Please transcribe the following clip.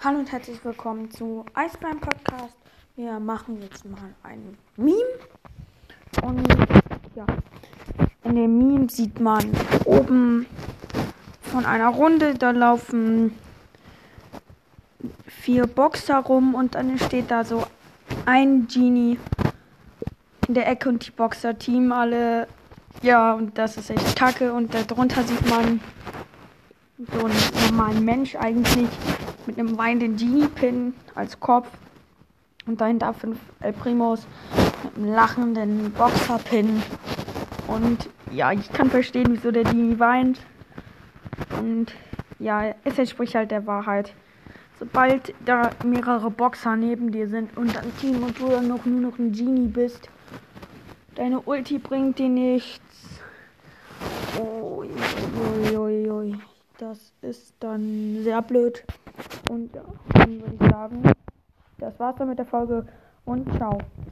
Hallo und herzlich willkommen zu Eisbein Podcast. Wir machen jetzt mal ein Meme. Und ja, in dem Meme sieht man oben von einer Runde, da laufen vier Boxer rum und dann steht da so ein Genie in der Ecke und die Boxer-Team alle. Ja, und das ist echt kacke. Und darunter sieht man so einen normalen Mensch eigentlich mit einem weinenden Genie-Pin als Kopf. Und dahinter fünf El Primos mit einem lachenden Boxer-Pin. Und ja, ich kann verstehen, wieso der Genie weint. Und ja, es entspricht halt der Wahrheit. Sobald da mehrere Boxer neben dir sind und ein Team und du dann noch nur noch ein Genie bist, deine Ulti bringt dir nichts. Ui, ui, ui, ui. Das ist dann sehr blöd. Und dann würde ich sagen, das war's dann mit der Folge und ciao.